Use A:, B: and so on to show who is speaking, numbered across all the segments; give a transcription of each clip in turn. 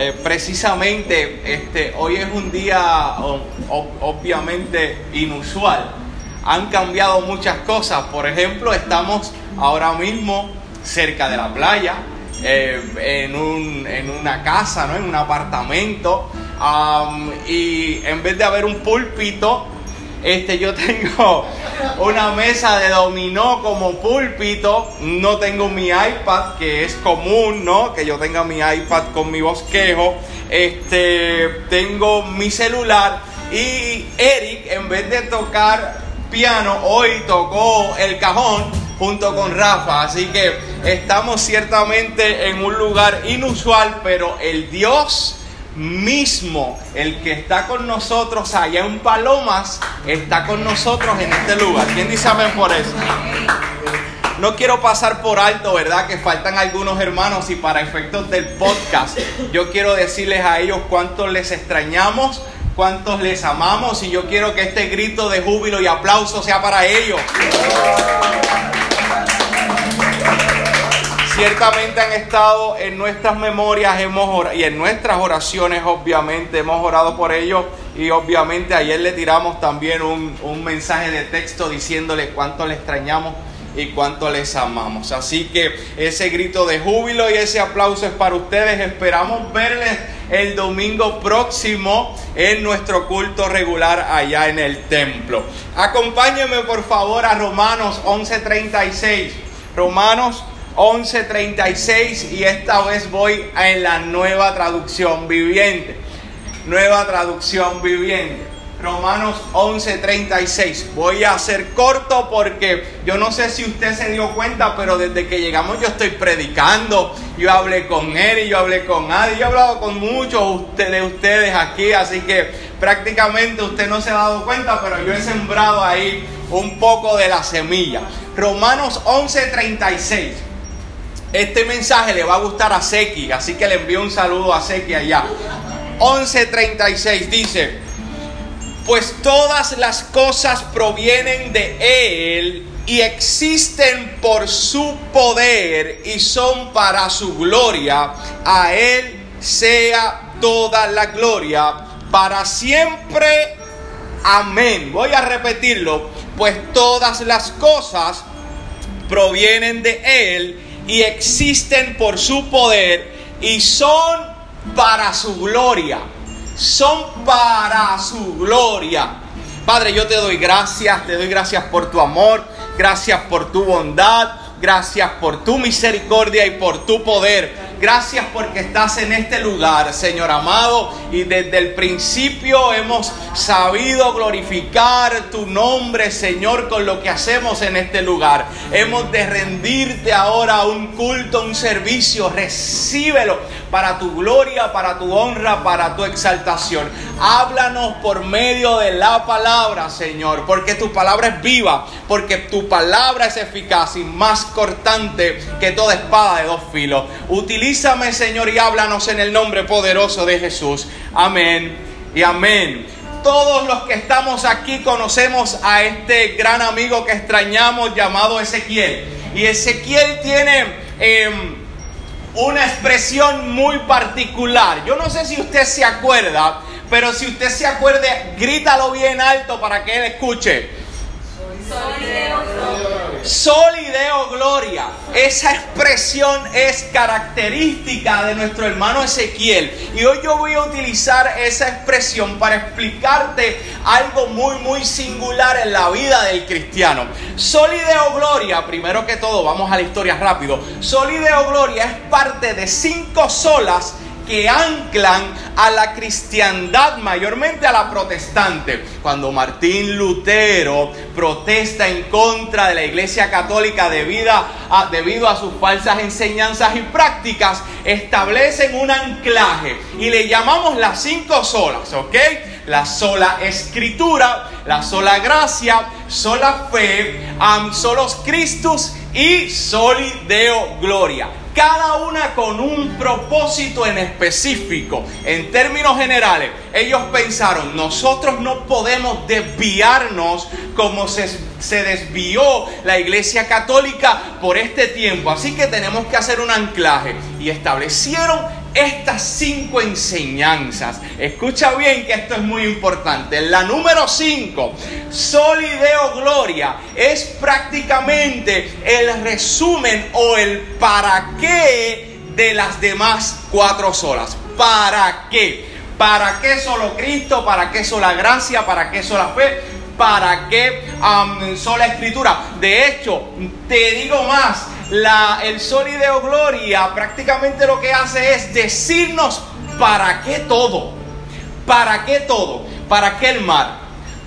A: Eh, precisamente este, hoy es un día obviamente inusual. Han cambiado muchas cosas. Por ejemplo, estamos ahora mismo cerca de la playa, eh, en, un, en, una casa, ¿no? en un apartamento. y en vez de haber un púlpito, este, yo tengo una mesa de dominó como púlpito. No tengo mi iPad, que es común, ¿no? Que yo tenga mi iPad con mi bosquejo. Este, tengo mi celular. Y Eric, en vez de tocar piano, hoy tocó el cajón junto con Rafa. Así que estamos ciertamente en un lugar inusual, pero el Dios mismo, el que está con nosotros allá en Palomas, está con nosotros en este lugar. ¿Quién dice amén por eso? No quiero pasar por alto, ¿verdad? Que faltan algunos hermanos y para efectos del podcast, yo quiero decirles a ellos cuántos les extrañamos, cuántos les amamos y yo quiero que este grito de júbilo y aplauso sea para ellos. Ciertamente han estado en nuestras memorias hemos y en nuestras oraciones, obviamente, hemos orado por ellos y obviamente ayer le tiramos también un, un mensaje de texto diciéndole cuánto le extrañamos y cuánto les amamos. Así que ese grito de júbilo y ese aplauso es para ustedes. Esperamos verles el domingo próximo en nuestro culto regular allá en el templo. Acompáñenme por favor a Romanos 11:36. Romanos 11:36 y esta vez voy en la nueva traducción viviente. Nueva traducción viviente. Romanos 11:36. Voy a ser corto porque yo no sé si usted se dio cuenta, pero desde que llegamos yo estoy predicando. Yo hablé con él y yo hablé con Adi. Yo he hablado con muchos de ustedes aquí, así que prácticamente usted no se ha dado cuenta, pero yo he sembrado ahí un poco de la semilla. Romanos 11:36. Este mensaje le va a gustar a Seki, así que le envío un saludo a Seki allá. 11:36 dice, pues todas las cosas provienen de Él y existen por su poder y son para su gloria. A Él sea toda la gloria para siempre. Amén. Voy a repetirlo, pues todas las cosas provienen de Él y existen por su poder y son para su gloria. Son para su gloria. Padre, yo te doy gracias, te doy gracias por tu amor, gracias por tu bondad, gracias por tu misericordia y por tu poder. Gracias porque estás en este lugar, Señor amado, y desde el principio hemos sabido glorificar tu nombre, Señor, con lo que hacemos en este lugar. Hemos de rendirte ahora un culto, un servicio. Recíbelo para tu gloria, para tu honra, para tu exaltación. Háblanos por medio de la palabra, Señor, porque tu palabra es viva, porque tu palabra es eficaz y más cortante que toda espada de dos filos. Utilízame, Señor, y háblanos en el nombre poderoso de Jesús. Amén y amén. Todos los que estamos aquí conocemos a este gran amigo que extrañamos llamado Ezequiel. Y Ezequiel tiene... Em, una expresión muy particular. Yo no sé si usted se acuerda, pero si usted se acuerde, grítalo bien alto para que él escuche. Solideo gloria. Esa expresión es característica de nuestro hermano Ezequiel. Y hoy yo voy a utilizar esa expresión para explicarte algo muy, muy singular en la vida del cristiano. Solideo gloria, primero que todo, vamos a la historia rápido. Solideo gloria es parte de cinco solas que anclan a la cristiandad, mayormente a la protestante. Cuando Martín Lutero protesta en contra de la Iglesia Católica debido a, debido a sus falsas enseñanzas y prácticas, establecen un anclaje y le llamamos las cinco solas, ¿ok? La sola escritura, la sola gracia, sola fe, am solos Christus y soli Deo gloria cada una con un propósito en específico. En términos generales, ellos pensaron, nosotros no podemos desviarnos como se, se, desvió la Iglesia Católica por este tiempo, así que tenemos que hacer un anclaje. Y establecieron estas cinco enseñanzas. Escucha bien que esto es muy importante. La número cinco, Solideo Gloria, es prácticamente el resumen o el para qué de las demás cuatro solas. ¿Para qué? ¿Para qué solo Cristo? ¿Para qué sola gracia? ¿Para qué sola fe? ¿Para qué sola escritura? De hecho, te digo más, la, el Solideo Gloria prácticamente lo que hace es decirnos para qué todo. ¿Para qué todo? ¿Para qué el mar?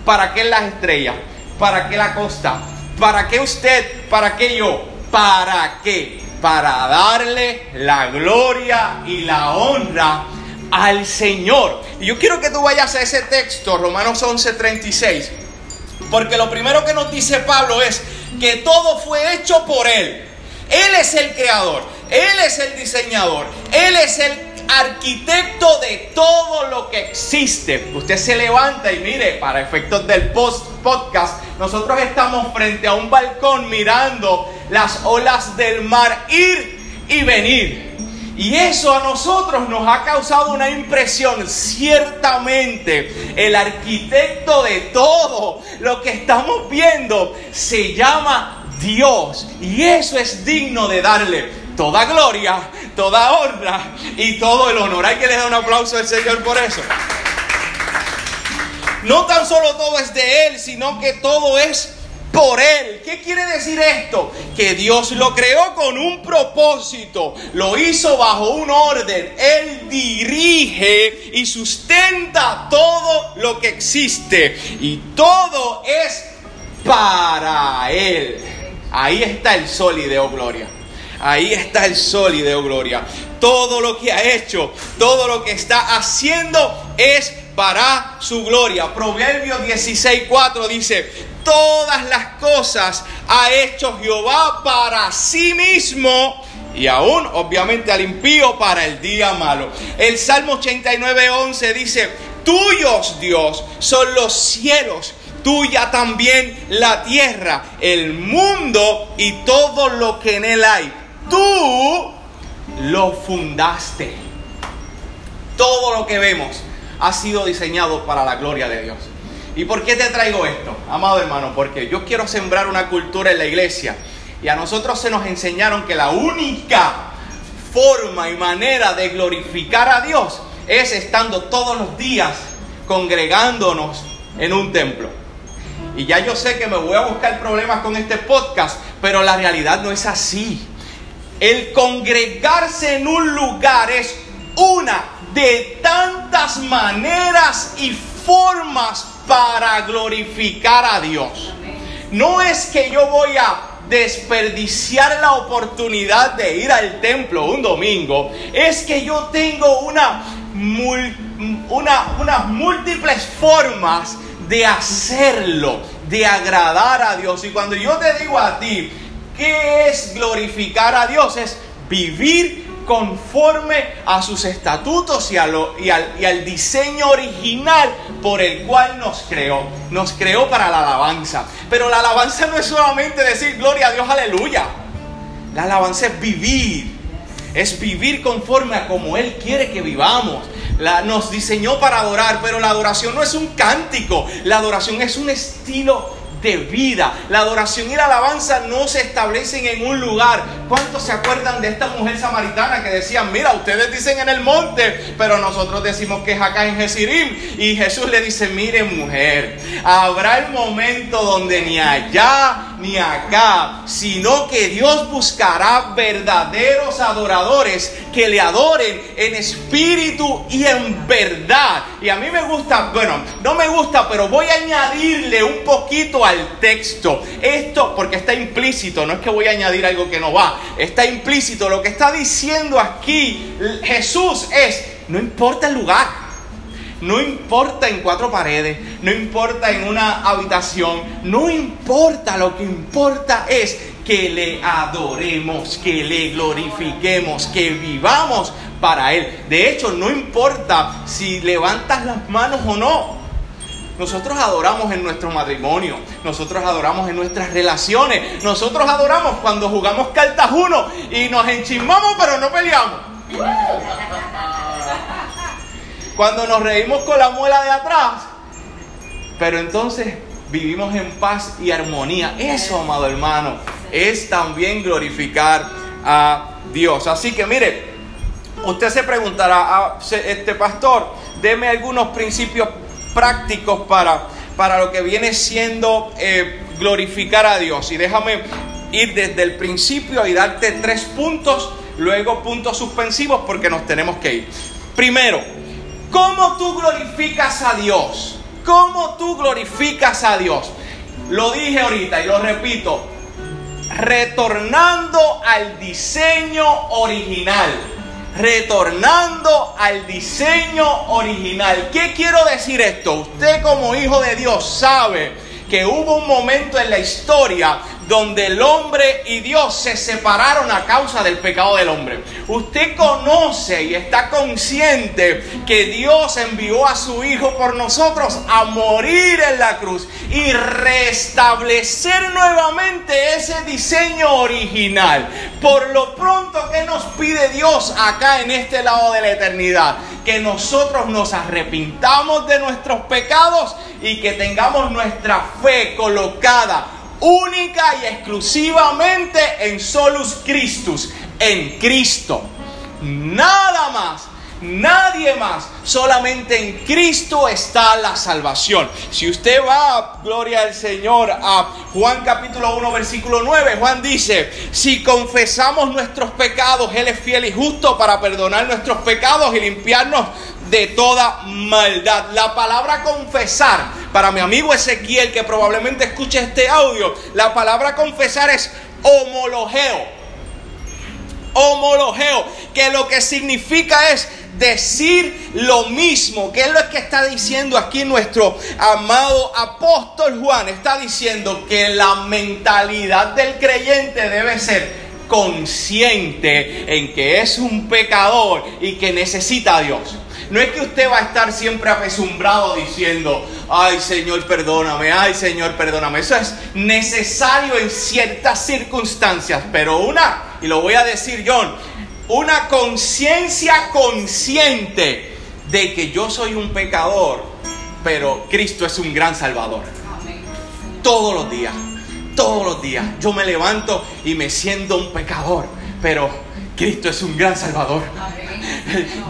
A: ¿Para qué las estrellas? ¿Para qué la costa? ¿Para qué usted? ¿Para qué yo? ¿Para qué? Para darle la gloria y la honra al Señor. Y yo quiero que tú vayas a ese texto, Romanos 11:36, porque lo primero que nos dice Pablo es que todo fue hecho por Él. Él es el creador, Él es el diseñador, Él es el arquitecto de todo lo que existe. Usted se levanta y mire, para efectos del post podcast, nosotros estamos frente a un balcón mirando las olas del mar ir y venir. Y eso a nosotros nos ha causado una impresión. Ciertamente, el arquitecto de todo lo que estamos viendo se llama Dios. Y eso es digno de darle toda gloria, toda honra y todo el honor. Hay que le dar un aplauso al Señor por eso. No tan solo todo es de Él, sino que todo es por Él. ¿Qué quiere decir esto? Que Dios lo creó con un propósito, lo hizo bajo un orden. Él dirige y sustenta todo lo que existe y todo es para Él. Ahí está el sol y de gloria. Ahí está el sol y de gloria. Todo lo que ha hecho, todo lo que está haciendo es para su gloria. Proverbio 16:4 dice, todas las cosas ha hecho Jehová para sí mismo y aún obviamente al impío para el día malo. El Salmo 89:11 dice, tuyos Dios son los cielos tuya también la tierra, el mundo y todo lo que en él hay. Tú lo fundaste. Todo lo que vemos ha sido diseñado para la gloria de Dios. ¿Y por qué te traigo esto, amado hermano? Porque yo quiero sembrar una cultura en la iglesia. Y a nosotros se nos enseñaron que la única forma y manera de glorificar a Dios es estando todos los días congregándonos en un templo. Y ya yo sé que me voy a buscar problemas con este podcast, pero la realidad no es así. El congregarse en un lugar es una de tantas maneras y formas para glorificar a Dios. No es que yo voy a desperdiciar la oportunidad de ir al templo un domingo, es que yo tengo una, una, unas múltiples formas de hacerlo, de agradar a Dios. Y cuando yo te digo a ti, ¿qué es glorificar a Dios? Es vivir conforme a sus estatutos y, al, y al diseño original por el cual nos creó. Nos creó para la alabanza. Pero la alabanza no es solamente decir gloria a Dios, aleluya. La alabanza es vivir. Es vivir conforme a como Él quiere que vivamos. La, nos diseñó para adorar, pero la adoración no es un cántico. La adoración es un estilo de vida. La adoración y la alabanza no se establecen en un lugar. ¿Cuántos se acuerdan de esta mujer samaritana que decían, mira, ustedes dicen en el monte, pero nosotros decimos que es acá en Jesirim? Y Jesús le dice, mire mujer, habrá el momento donde ni allá ni acá, sino que Dios buscará verdaderos adoradores que le adoren en espíritu y en verdad. Y a mí me gusta, bueno, no me gusta, pero voy a añadirle un poquito al texto. Esto, porque está implícito, no es que voy a añadir algo que no va, está implícito. Lo que está diciendo aquí Jesús es, no importa el lugar. No importa en cuatro paredes, no importa en una habitación, no importa, lo que importa es que le adoremos, que le glorifiquemos, que vivamos para Él. De hecho, no importa si levantas las manos o no. Nosotros adoramos en nuestro matrimonio, nosotros adoramos en nuestras relaciones, nosotros adoramos cuando jugamos cartas uno y nos enchismamos pero no peleamos. Cuando nos reímos con la muela de atrás, pero entonces vivimos en paz y armonía. Eso, amado hermano, es también glorificar a Dios. Así que mire, usted se preguntará, ah, este pastor, deme algunos principios prácticos para, para lo que viene siendo eh, glorificar a Dios. Y déjame ir desde el principio y darte tres puntos, luego puntos suspensivos porque nos tenemos que ir. Primero, ¿cómo tú glorificas a Dios? ¿Cómo tú glorificas a Dios? Lo dije ahorita y lo repito, retornando al diseño original. Retornando al diseño original. ¿Qué quiero decir esto? Usted como hijo de Dios sabe que hubo un momento en la historia donde el hombre y Dios se separaron a causa del pecado del hombre. Usted conoce y está consciente que Dios envió a su Hijo por nosotros a morir en la cruz y restablecer nuevamente ese diseño original. Por lo pronto, ¿qué nos pide Dios acá en este lado de la eternidad? Que nosotros nos arrepintamos de nuestros pecados y que tengamos nuestra fe colocada única y exclusivamente en solus Christus, en Cristo. Nada más, nadie más, solamente en Cristo está la salvación. Si usted va, gloria al Señor, a Juan capítulo 1, versículo 9, Juan dice, si confesamos nuestros pecados, Él es fiel y justo para perdonar nuestros pecados y limpiarnos de toda maldad. La palabra confesar, para mi amigo Ezequiel que probablemente escuche este audio, la palabra confesar es homologeo. Homologeo, que lo que significa es decir lo mismo, que es lo que está diciendo aquí nuestro amado apóstol Juan. Está diciendo que la mentalidad del creyente debe ser consciente en que es un pecador y que necesita a Dios. No es que usted va a estar siempre apesumbrado diciendo, ay Señor, perdóname, ay Señor, perdóname. Eso es necesario en ciertas circunstancias, pero una, y lo voy a decir John, una conciencia consciente de que yo soy un pecador, pero Cristo es un gran salvador. Todos los días, todos los días, yo me levanto y me siento un pecador, pero Cristo es un gran salvador.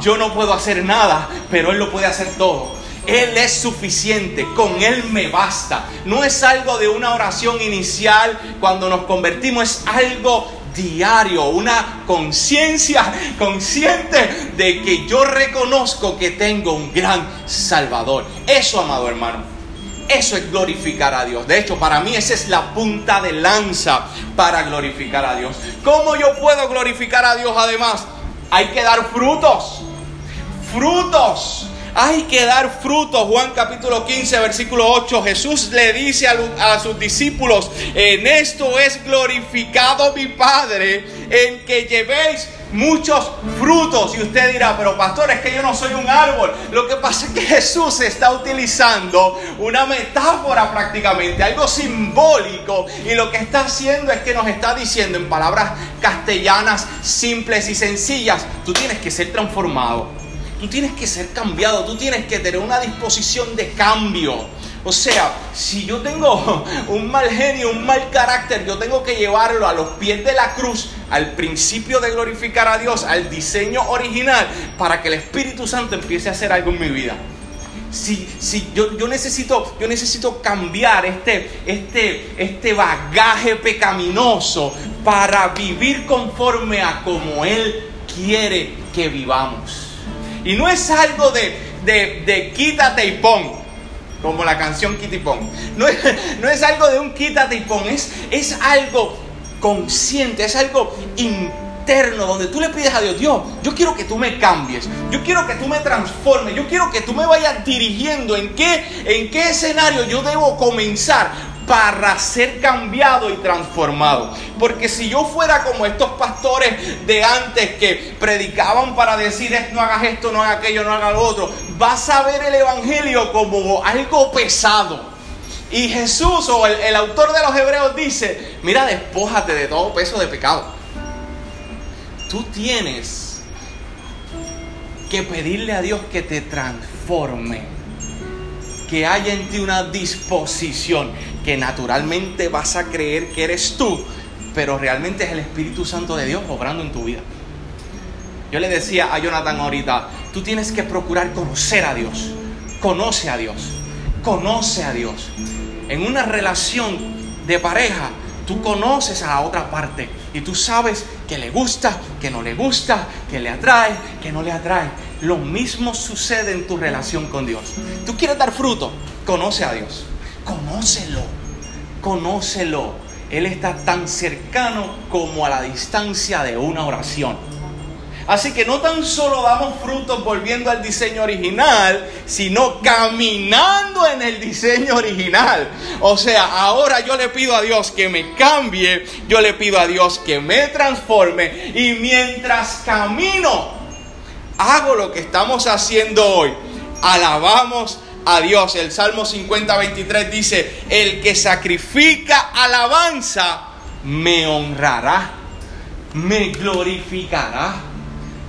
A: Yo no puedo hacer nada, pero Él lo puede hacer todo. Él es suficiente, con Él me basta. No es algo de una oración inicial cuando nos convertimos, es algo diario, una conciencia consciente de que yo reconozco que tengo un gran Salvador. Eso, amado hermano, eso es glorificar a Dios. De hecho, para mí esa es la punta de lanza para glorificar a Dios. ¿Cómo yo puedo glorificar a Dios además? Hay que dar frutos. Frutos. Hay que dar frutos. Juan capítulo 15, versículo 8. Jesús le dice a, sus discípulos, en esto es glorificado mi Padre, en que llevéis muchos frutos. Y usted dirá, pero pastor, es que yo no soy un árbol. Lo que pasa es que Jesús está utilizando una metáfora prácticamente, algo simbólico. Y lo que está haciendo es que nos está diciendo en palabras castellanas simples y sencillas, tú tienes que ser transformado. Tú tienes que ser cambiado, tú tienes que tener una disposición de cambio. O sea, si yo tengo un mal genio, un mal carácter, yo tengo que llevarlo a los pies de la cruz, al principio de glorificar a Dios, al diseño original, para que el Espíritu Santo empiece a hacer algo en mi vida. Si, si yo, yo, necesito, yo necesito cambiar este, este, este bagaje pecaminoso para vivir conforme a como Él quiere que vivamos. Y no es algo de, de, de quítate y pon como la canción Kitty Pong. No es, no es algo de un quítate y pon, es, es algo consciente, es algo interno donde tú le pides a Dios, Dios, yo quiero que tú me cambies, yo quiero que tú me transformes, yo quiero que tú me vayas dirigiendo en qué, en qué escenario yo debo comenzar para ser cambiado y transformado. Porque si yo fuera como estos pastores de antes que predicaban para decir no hagas esto, no hagas aquello, no hagas lo otro, vas a ver el Evangelio como algo pesado. Y Jesús o el, autor de los Hebreos dice, mira, despójate de todo peso de pecado. Tú tienes que pedirle a Dios que te transforme. Que haya en ti una disposición que naturalmente vas a creer que eres tú, pero realmente es el Espíritu Santo de Dios obrando en tu vida. Yo le decía a Jonathan ahorita, tú tienes que procurar conocer a Dios. Conoce a Dios. Conoce a Dios. En una relación de pareja, tú conoces a la otra parte y tú sabes que le gusta, que no le gusta, que le atrae, que no le atrae. Lo mismo sucede en tu relación con Dios. Tú quieres dar fruto, conoce a Dios. Conócelo. Conócelo. Él está tan cercano como a la distancia de una oración. Así que no tan solo damos frutos volviendo al diseño original, sino caminando en el diseño original. O sea, ahora yo le pido a Dios que me cambie, yo le pido a Dios que me transforme y mientras camino, hago lo que estamos haciendo hoy. Alabamos a Dios. El Salmo 50, 23 dice, el que sacrifica alabanza, me honrará, me glorificará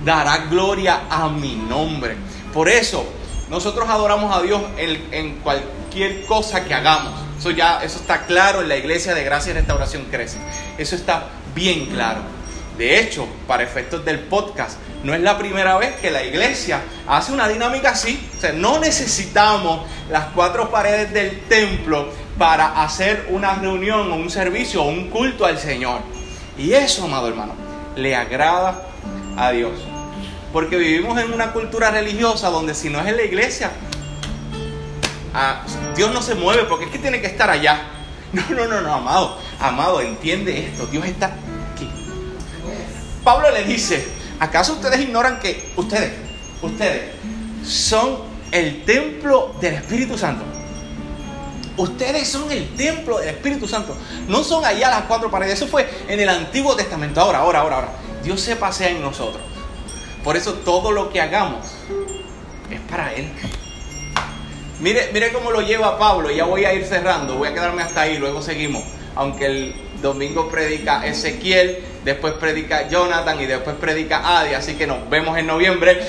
A: dará gloria a mi nombre. Por eso, nosotros adoramos a Dios en, cualquier cosa que hagamos. Eso ya, eso está claro en la iglesia de Gracia y Restauración Crece. Eso está bien claro. De hecho, para efectos del podcast, no es la primera vez que la iglesia hace una dinámica así. O sea, no necesitamos las cuatro paredes del templo para hacer una reunión o un servicio o un culto al Señor. Y eso, amado hermano, le agrada a Dios. Porque vivimos en una cultura religiosa donde si no es en la iglesia, ah, Dios no se mueve porque es que tiene que estar allá. No, no, no, no, amado, amado, entiende esto, Dios está aquí. Pablo le dice, ¿acaso ustedes ignoran que ustedes, ustedes son el templo del Espíritu Santo? Ustedes son el templo del Espíritu Santo. No son allá las cuatro paredes. Eso fue en el Antiguo Testamento. Ahora, ahora, ahora, ahora. Dios se pasea en nosotros. Por eso todo lo que hagamos es para Él. Mire, mire cómo lo lleva Pablo. Ya voy a ir cerrando. Voy a quedarme hasta ahí. Luego seguimos. Aunque el domingo predica Ezequiel, después predica Jonathan y después predica Adi. Así que nos vemos en noviembre.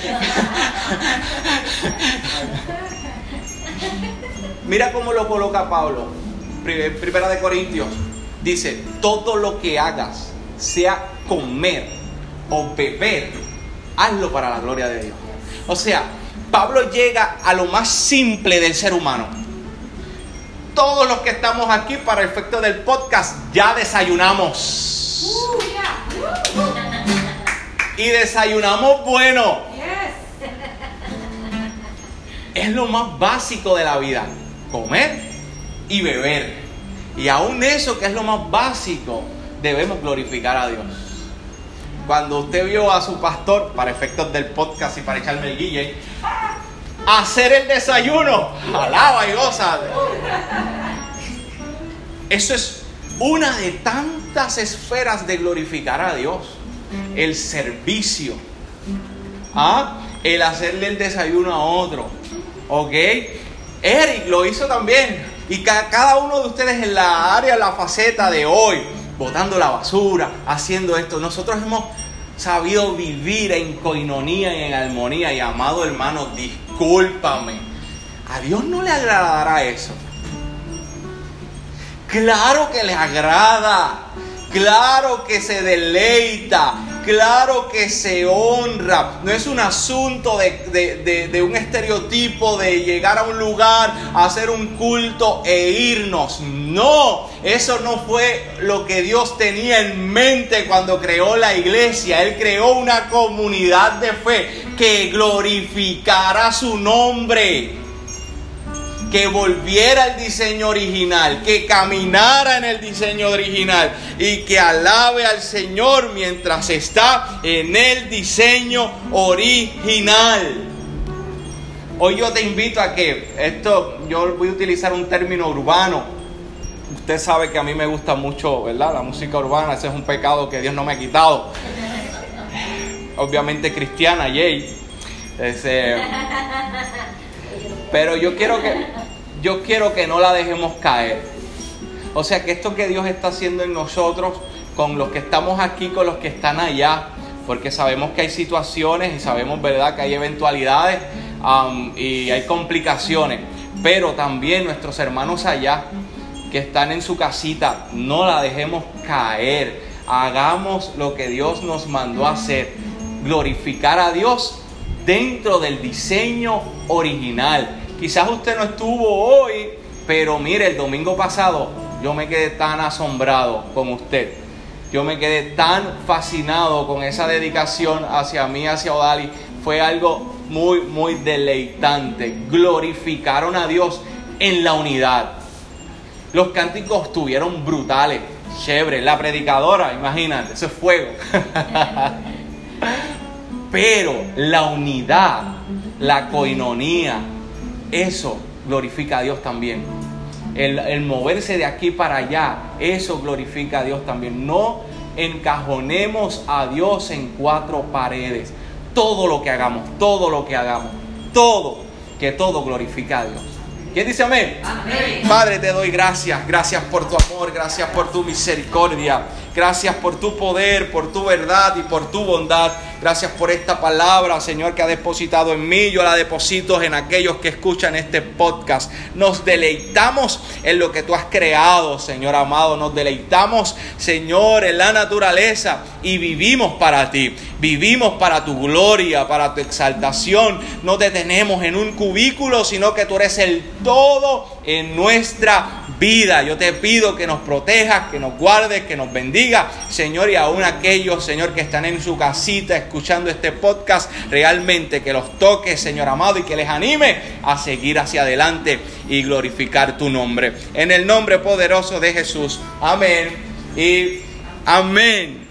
A: Mira cómo lo coloca Pablo. Primera de Corintios. Dice, todo lo que hagas, sea comer o beber, hazlo para la gloria de Dios. O sea, Pablo llega a lo más simple del ser humano. Todos los que estamos aquí para el efecto del podcast ya desayunamos. Y desayunamos bueno. Es lo más básico de la vida. Comer y beber. Y aún eso que es lo más básico, debemos glorificar a Dios cuando usted vio a su pastor, para efectos del podcast y para echarme el guille, hacer el desayuno, alaba y goza. Eso es una de tantas esferas de glorificar a Dios. El servicio. ¿Ah? El hacerle el desayuno a otro. ¿Ok? Eric lo hizo también. Y cada uno de ustedes en la área, la faceta de hoy, botando la basura, haciendo esto. Nosotros hemos sabido vivir en coinonía y en armonía. Y amado hermano, discúlpame. A Dios no le agradará eso. Claro que le agrada. Claro que se deleita claro que se honra. No es un asunto de, un estereotipo de llegar a un lugar, hacer un culto e irnos. No, eso no fue lo que Dios tenía en mente cuando creó la iglesia. Él creó una comunidad de fe que glorificara su nombre que volviera al diseño original, que caminara en el diseño original y que alabe al Señor mientras está en el diseño original. Hoy yo te invito a que esto, yo voy a utilizar un término urbano. Usted sabe que a mí me gusta mucho, ¿verdad? La música urbana, ese es un pecado que Dios no me ha quitado. Obviamente cristiana, yay. Pero yo quiero que yo quiero que no la dejemos caer. O sea que esto que Dios está haciendo en nosotros, con los que estamos aquí, con los que están allá, porque sabemos que hay situaciones y sabemos, ¿verdad?, que hay eventualidades um, y hay complicaciones, pero también nuestros hermanos allá que están en su casita, no la dejemos caer, hagamos lo que Dios nos mandó a hacer, glorificar a Dios dentro del diseño original. Quizás usted no estuvo hoy, pero mire, el domingo pasado yo me quedé tan asombrado con usted yo me quedé tan fascinado con esa dedicación hacia mí, hacia Odali. Fue algo muy, muy deleitante. Glorificaron a Dios en la unidad. Los cánticos estuvieron brutales, chévere. La predicadora, imagínate, eso es fuego. Pero la unidad, la coinonía, eso glorifica a Dios también el, moverse de aquí para allá, eso glorifica a Dios también. No encajonemos a Dios en cuatro paredes. Todo lo que hagamos, todo lo que hagamos, todo, que todo glorifica a Dios. ¿Quién dice amén? amén? Padre, te doy gracias. Gracias por tu amor, gracias por tu misericordia. Gracias por tu poder, por tu verdad y por tu bondad. Gracias por esta palabra, Señor, que ha depositado en mí. Yo la deposito en aquellos que escuchan este podcast. Nos deleitamos en lo que tú has creado, Señor amado. Nos deleitamos, Señor, en la naturaleza y vivimos para ti. Vivimos para tu gloria, para tu exaltación. No te tenemos en un cubículo, sino que tú eres el todo en nuestra vida. Yo te pido que nos protejas, que nos guardes, que nos bendiga, Señor, y aún aquellos, Señor, que están en su casita escuchando este podcast, realmente que los toques, Señor amado, y que les anime a seguir hacia adelante y glorificar tu nombre. En el nombre poderoso de Jesús. Amén y amén.